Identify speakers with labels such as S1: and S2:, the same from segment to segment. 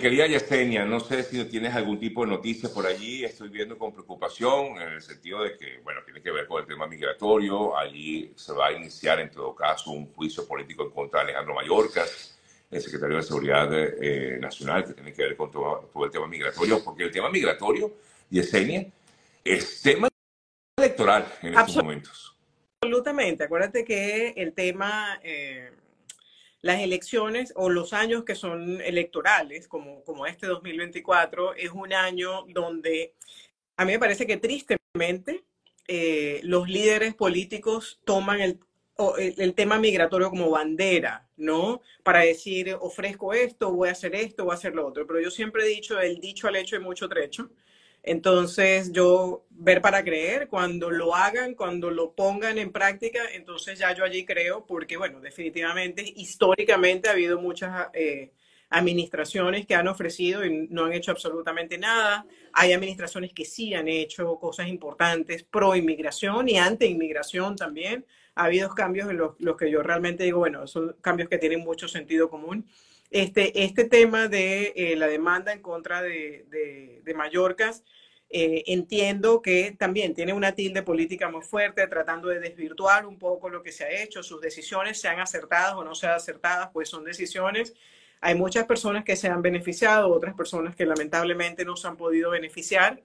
S1: querida Yesenia, no sé si tienes algún tipo de noticia por allí. Estoy viendo con preocupación en el sentido de que, bueno, tiene que ver con el tema migratorio. Allí se va a iniciar, en todo caso, un juicio político en contra de Alejandro Mayorkas, el secretario de Seguridad eh, Nacional, que tiene que ver con todo, el tema migratorio, porque el tema migratorio, Yesenia, es tema electoral en estos momentos.
S2: Absolutamente. Acuérdate que el tema... Eh, las elecciones o los años que son electorales, como, como este 2024, es un año donde a mí me parece que tristemente eh, los líderes políticos toman el, el, tema migratorio como bandera, ¿no? Para decir, ofrezco esto, voy a hacer esto, voy a hacer lo otro. Pero yo siempre he dicho, el dicho al hecho hay mucho trecho. Entonces, yo ver para creer, cuando lo hagan, cuando lo pongan en práctica, entonces ya yo allí creo, porque bueno, definitivamente, históricamente ha habido muchas eh, administraciones que han ofrecido y no han hecho absolutamente nada. Hay administraciones que sí han hecho cosas importantes pro inmigración y anti inmigración también. Ha habido cambios en los, los que yo realmente digo, bueno, son cambios que tienen mucho sentido común. Este, este tema de eh, la demanda en contra de, de, Mallorcas, eh, entiendo que también tiene una tilde política muy fuerte, tratando de desvirtuar un poco lo que se ha hecho, sus decisiones, sean acertadas o no sean acertadas, pues son decisiones. Hay muchas personas que se han beneficiado, otras personas que lamentablemente no se han podido beneficiar.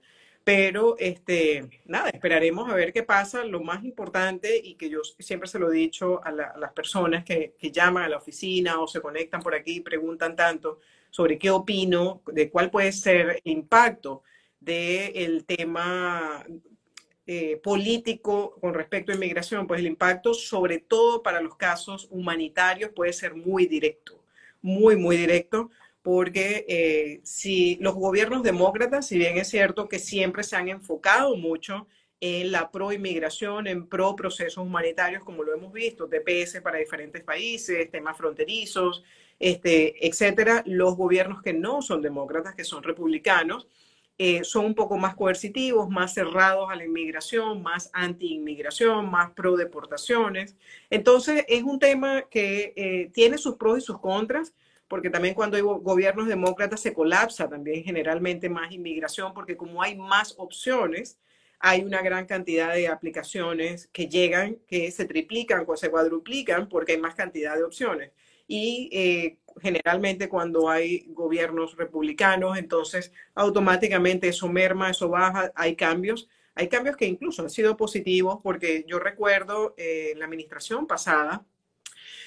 S2: Pero, este, nada, esperaremos a ver qué pasa. Lo más importante, y que yo siempre se lo he dicho a, las personas que, llaman a la oficina o se conectan por aquí y preguntan tanto sobre qué opino, de cuál puede ser el impacto del tema eh, político con respecto a inmigración, pues el impacto, sobre todo para los casos humanitarios, puede ser muy directo, muy, muy directo, porque eh, si los gobiernos demócratas, si bien es cierto que siempre se han enfocado mucho en la pro-inmigración, en pro-procesos humanitarios, como lo hemos visto, TPS para diferentes países, temas fronterizos, este, etcétera, los gobiernos que no son demócratas, que son republicanos, eh, son un poco más coercitivos, más cerrados a la inmigración, más anti-inmigración, más pro-deportaciones. Entonces, es un tema que eh, tiene sus pros y sus contras porque también cuando hay gobiernos demócratas se colapsa también generalmente más inmigración, porque como hay más opciones, hay una gran cantidad de aplicaciones que llegan, que se triplican o se cuadruplican porque hay más cantidad de opciones. Y eh, generalmente cuando hay gobiernos republicanos, entonces automáticamente eso merma, eso baja, hay cambios. Hay cambios que incluso han sido positivos porque yo recuerdo eh, en la administración pasada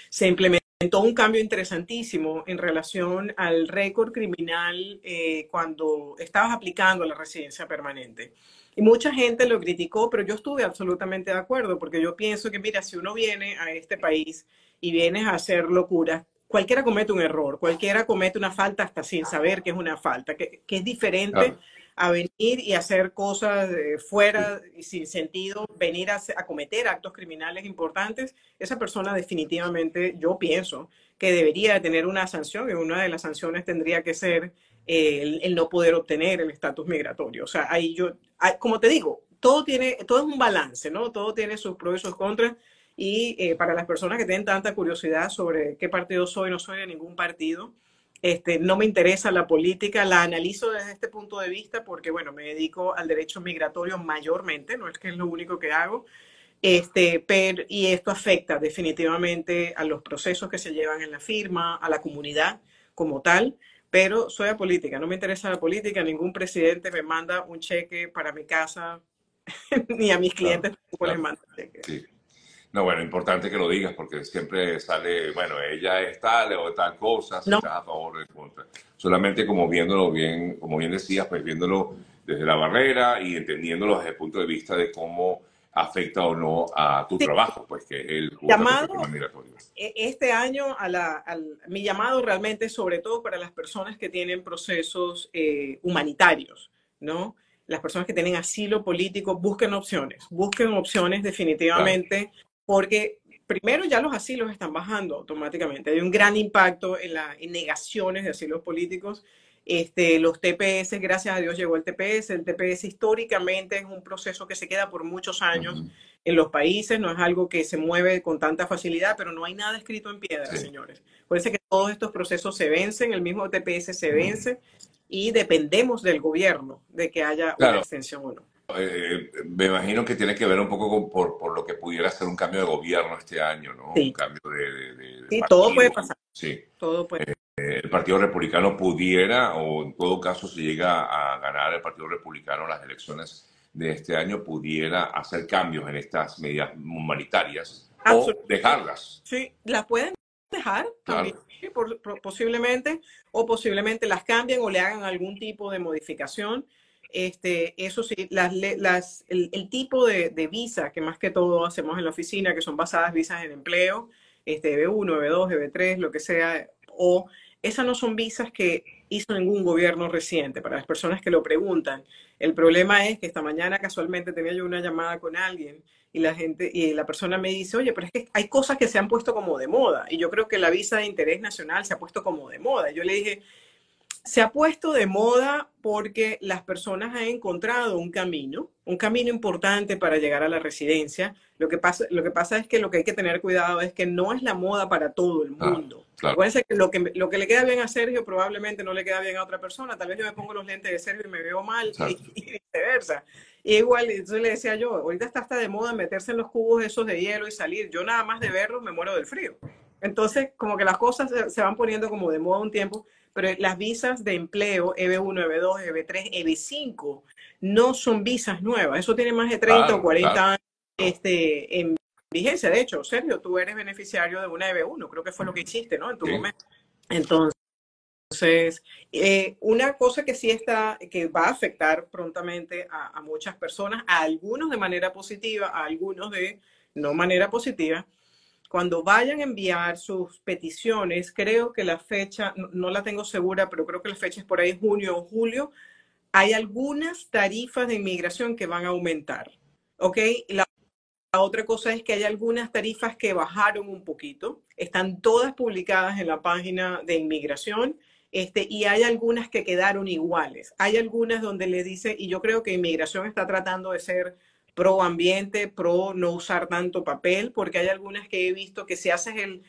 S2: se implementó un cambio interesantísimo en relación al récord criminal eh, cuando estabas aplicando la residencia permanente. Y mucha gente lo criticó, pero yo estuve absolutamente de acuerdo, porque yo pienso que, mira, si uno viene a este país y vienes a hacer locuras, cualquiera comete un error, cualquiera comete una falta hasta sin saber que es una falta, que, es diferente a venir y hacer cosas fuera y sin sentido, venir a, cometer actos criminales importantes, esa persona definitivamente, yo pienso que debería tener una sanción y una de las sanciones tendría que ser eh, el, no poder obtener el estatus migratorio. O sea, ahí yo, como te digo, todo tiene, todo es un balance, ¿no? Todo tiene sus pros y sus contras. Y eh, para las personas que tienen tanta curiosidad sobre qué partido soy, no soy de ningún partido, este, no me interesa la política, la analizo desde este punto de vista porque, bueno, me dedico al derecho migratorio mayormente, no es que es lo único que hago, este, pero, y esto afecta definitivamente a los procesos que se llevan en la firma, a la comunidad como tal, pero soy a política, no me interesa la política, ningún presidente me manda un cheque para mi casa, ni a mis clientes les manda cheque.
S1: No, bueno, importante que lo digas porque siempre sale, bueno, ella es tal o tal cosa, si no. estás a favor o en contra. Solamente como viéndolo bien, como bien decías, pues viéndolo desde la barrera y entendiéndolo desde el punto de vista de cómo afecta o no a tu trabajo, pues que es el
S2: llamado migratorio. E, este año, a la, mi llamado realmente es sobre todo para las personas que tienen procesos eh, humanitarios, ¿no? Las personas que tienen asilo político, busquen opciones, busquen opciones definitivamente porque primero ya los asilos están bajando automáticamente. Hay un gran impacto en, las negaciones de asilos políticos. Este, los TPS, gracias a Dios llegó el TPS. El TPS históricamente es un proceso que se queda por muchos años en los países, no es algo que se mueve con tanta facilidad, pero no hay nada escrito en piedra, señores. Puede que todos estos procesos se vencen, el mismo TPS se vence y dependemos del gobierno de que haya una extensión o no.
S1: Eh, me imagino que tiene que ver un poco por, por, lo que pudiera ser un cambio de gobierno este año, ¿no?
S2: Sí.
S1: Un cambio de...
S2: sí, todo puede pasar.
S1: Sí.
S2: Todo puede
S1: eh, el Partido Republicano pudiera, o en todo caso, si llega a ganar el Partido Republicano las elecciones de este año, pudiera hacer cambios en estas medidas humanitarias o dejarlas.
S2: Sí, las pueden dejar también, posiblemente, o posiblemente las cambien o le hagan algún tipo de modificación. Este, eso sí, el, tipo de, de, visa que más que todo hacemos en la oficina, que son basadas visas en empleo, este, B1, B2, B3, lo que sea, o esas no son visas que hizo ningún gobierno reciente, para las personas que lo preguntan. El problema es que esta mañana casualmente tenía yo una llamada con alguien y la gente y la persona me dice, oye, pero es que hay cosas que se han puesto como de moda y yo creo que la visa de interés nacional se ha puesto como de moda. yo le dije, se ha puesto de moda porque las personas han encontrado un camino, un camino importante para llegar a la residencia. Lo que pasa, lo que pasa es que lo que hay que tener cuidado es que no es la moda para todo el mundo. Puede ser que lo, que lo que le queda bien a Sergio probablemente no le queda bien a otra persona. Tal vez yo me pongo los lentes de Sergio y me veo mal y, viceversa. Y igual, entonces le decía yo, ahorita está hasta de moda meterse en los cubos esos de hielo y salir. Yo nada más de verlos me muero del frío. Entonces, como que las cosas se van poniendo como de moda un tiempo pero las visas de empleo EB1, EB2, EB3, EB5 no son visas nuevas. Eso tiene más de 30 o 40 años este, en vigencia. De hecho, Sergio, tú eres beneficiario de una EB1, creo que fue lo que hiciste, ¿no? En tu momento. Entonces, eh, una cosa que sí está, que va a afectar prontamente a, a, muchas personas, a algunos de manera positiva, a algunos de no manera positiva, cuando vayan a enviar sus peticiones, creo que la fecha, no, la tengo segura, pero creo que la fecha es por ahí junio o julio, hay algunas tarifas de inmigración que van a aumentar. ¿Ok? La, la otra cosa es que hay algunas tarifas que bajaron un poquito, están todas publicadas en la página de inmigración. Este, y hay algunas que quedaron iguales. Hay algunas donde le dice, y yo creo que inmigración está tratando de ser pro ambiente, pro no usar tanto papel, porque hay algunas que he visto que si haces el,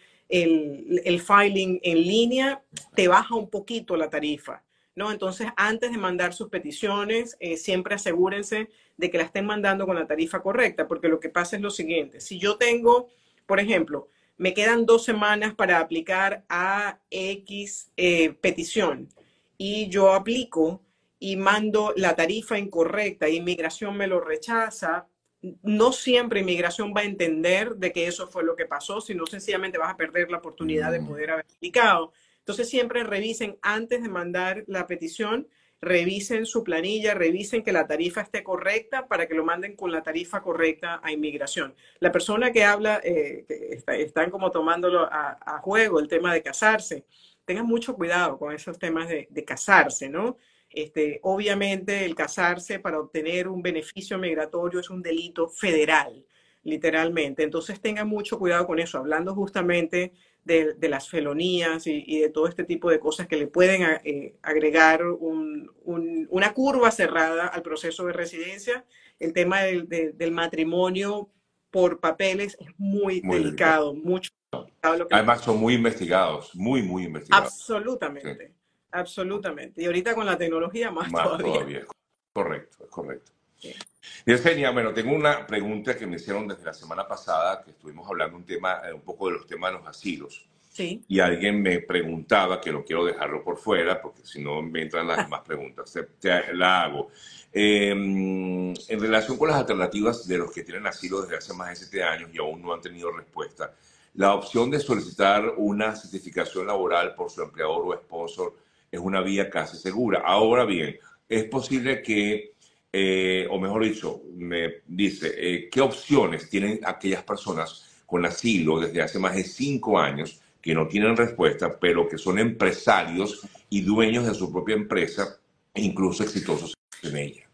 S2: el, filing en línea, te baja un poquito la tarifa. ¿no? Entonces, antes de mandar sus peticiones, eh, siempre asegúrense de que la estén mandando con la tarifa correcta, porque lo que pasa es lo siguiente. Si yo tengo, por ejemplo, me quedan dos semanas para aplicar a X eh, petición y yo aplico y mando la tarifa incorrecta y inmigración me lo rechaza, no siempre inmigración va a entender de que eso fue lo que pasó, sino sencillamente vas a perder la oportunidad de mm. poder haber aplicado. Entonces siempre revisen antes de mandar la petición, revisen su planilla, revisen que la tarifa esté correcta para que lo manden con la tarifa correcta a inmigración. La persona que habla, eh, están como tomándolo a, juego el tema de casarse. Tengan mucho cuidado con esos temas de, de casarse, ¿no? Este, obviamente el casarse para obtener un beneficio migratorio es un delito federal, literalmente. Entonces tengan mucho cuidado con eso, hablando justamente de, las felonías y, de todo este tipo de cosas que le pueden eh, agregar una curva cerrada al proceso de residencia. El tema del, matrimonio por papeles es muy, delicado, mucho.
S1: Además son muy investigados, muy, muy investigados.
S2: Absolutamente. Absolutamente. Y ahorita con la tecnología más, todavía.
S1: Correcto, correcto. Sí. Yesenia, bueno, tengo una pregunta que me hicieron desde la semana pasada, que estuvimos hablando un tema, eh, un poco de los temas de los asilos.
S2: Sí.
S1: Y alguien me preguntaba, que no quiero dejarlo por fuera, porque si no me entran las demás preguntas, te, la hago. Em, en relación con las alternativas de los que tienen asilo desde hace más de siete años y aún no han tenido respuesta, la opción de solicitar una certificación laboral por su empleador o sponsor es una vía casi segura. Ahora bien, es posible que, eh, o mejor dicho, me dice, eh, ¿qué opciones tienen aquellas personas con asilo desde hace más de cinco años que no tienen respuesta, pero que son empresarios y dueños de su propia empresa, incluso exitosos en ella?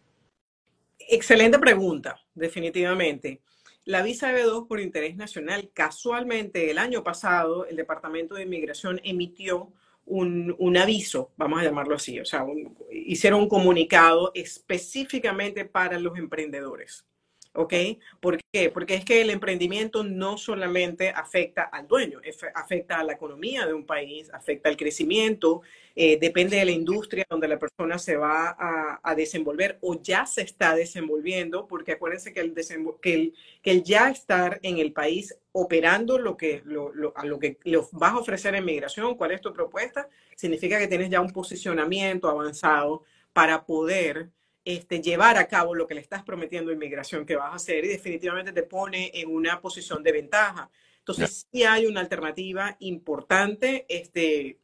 S2: Excelente pregunta, definitivamente. la visa B2 por interés nacional, casualmente el año pasado el Departamento de Inmigración emitió un, un aviso, vamos a llamarlo así, o sea, hicieron un comunicado específicamente para los emprendedores. ¿Ok? ¿Por qué? Porque es que el emprendimiento no solamente afecta al dueño, afecta a la economía de un país, afecta al crecimiento, eh, depende de la industria donde la persona se va a, desenvolver o ya se está desenvolviendo, porque acuérdense que el, que el, que el ya estar en el país operando lo que, lo, a lo que le vas a ofrecer en migración, cuál es tu propuesta, significa que tienes ya un posicionamiento avanzado para poder este, llevar a cabo lo que le estás prometiendo a inmigración que vas a hacer y definitivamente te pone en una posición de ventaja. Entonces, sí hay una alternativa importante. Este,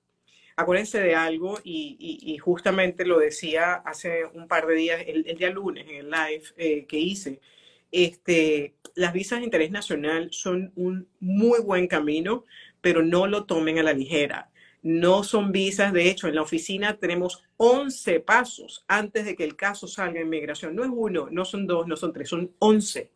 S2: acuérdense de algo y, justamente lo decía hace un par de días, el, día lunes en el live eh, que hice. Este, las visas de interés nacional son un muy buen camino, pero no lo tomen a la ligera no son visas. De hecho, en la oficina tenemos 11 pasos antes de que el caso salga en migración. No es uno, no son dos, no son tres, son 11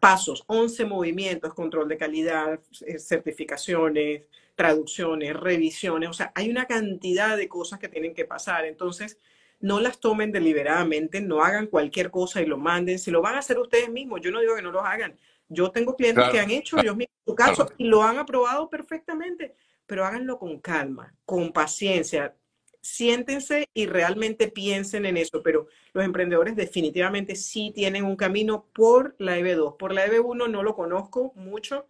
S2: pasos, 11 movimientos, control de calidad, eh, certificaciones, traducciones, revisiones. O sea, hay una cantidad de cosas que tienen que pasar. Entonces, no las tomen deliberadamente, no hagan cualquier cosa y lo manden. Si lo van a hacer ustedes mismos, yo no digo que no lo hagan. Yo tengo clientes que han hecho ellos mismos su caso y lo han aprobado perfectamente pero háganlo con calma, con paciencia. Siéntense y realmente piensen en eso, pero los emprendedores definitivamente sí tienen un camino por la EB2. Por la EB1 no lo conozco mucho.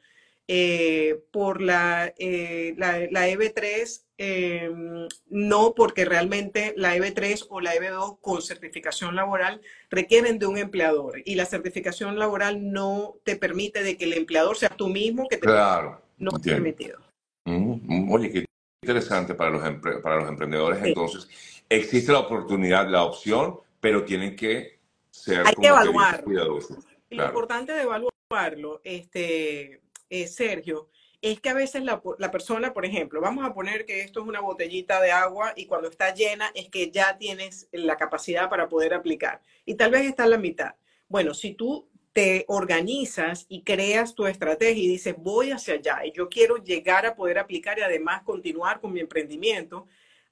S2: Eh, por la, eh, la, EB3 em, no, porque realmente la EB3 o la EB2 con certificación laboral requieren de un empleador y la certificación laboral no te permite de que el empleador sea tú mismo que te
S1: claro,
S2: no permitido.
S1: Mm, oye, qué interesante para los, para los emprendedores. Entonces, existe la oportunidad, la opción, pero tienen que ser
S2: Hay que evaluar. Lo importante de evaluarlo, este, eh, Sergio, es que a veces la, la, persona, por ejemplo, vamos a poner que esto es una botellita de agua y cuando está llena es que ya tienes la capacidad para poder aplicar. Y tal vez está en la mitad. Bueno, si tú te organizas y creas tu estrategia y dices, voy hacia allá y yo quiero llegar a poder aplicar y además continuar con mi emprendimiento,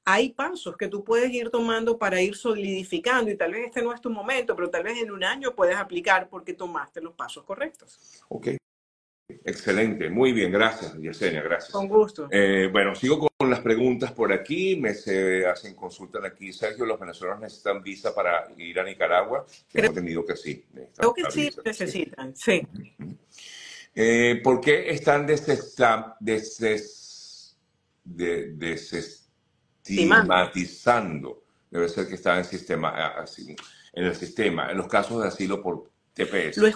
S2: hay pasos que tú puedes ir tomando para ir solidificando y tal vez este no es tu momento, pero tal vez en un año puedes aplicar porque tomaste los pasos correctos.
S1: Ok, Excelente, muy bien, gracias, Yesenia, gracias.
S2: Con gusto.
S1: Eh, bueno, sigo con las preguntas por aquí. Me se hacen consultas aquí. Sergio, ¿los venezolanos necesitan visa para ir a Nicaragua? Creo, Hemos entendido que sí.
S2: Creo que sí necesitan, sí.
S1: Eh, ¿Por qué están desestigmatizando? Debe ser que está en, sistema, en el sistema, en los casos de asilo por TPS.
S2: Lo he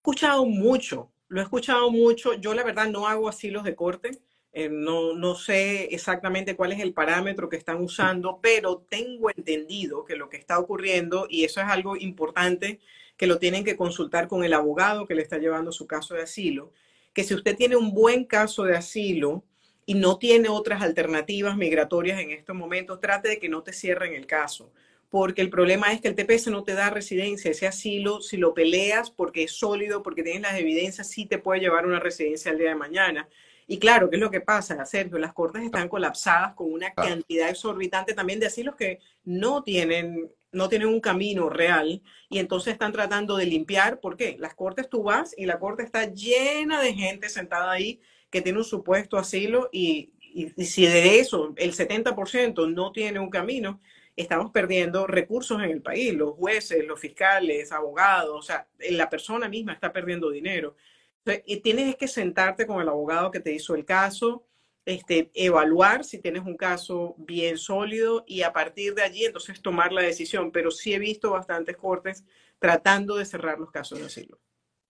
S2: escuchado mucho lo he escuchado mucho. Yo la verdad no hago asilos de corte. Eh, no, no sé exactamente cuál es el parámetro que están usando, pero tengo entendido que lo que está ocurriendo, y eso es algo importante, que lo tienen que consultar con el abogado que le está llevando su caso de asilo, que si usted tiene un buen caso de asilo y no tiene otras alternativas migratorias en estos momentos, trate de que no te cierren el caso porque el problema es que el TPS no te da residencia, ese asilo, si lo peleas porque es sólido, porque tienes las evidencias, sí te puede llevar a una residencia el día de mañana. Y claro, ¿qué es lo que pasa, Sergio? Las cortes están colapsadas con una cantidad exorbitante también de asilos que no tienen, no tienen un camino real y entonces están tratando de limpiar. ¿Por qué? Las cortes tú vas y la corte está llena de gente sentada ahí que tiene un supuesto asilo y, y si de eso el 70% no tiene un camino, estamos perdiendo recursos en el país, los jueces, los fiscales, abogados, o sea, la persona misma está perdiendo dinero. y tienes que sentarte con el abogado que te hizo el caso, este, evaluar si tienes un caso bien sólido y a partir de allí entonces tomar la decisión. Pero sí he visto bastantes cortes tratando de cerrar los casos de asilo.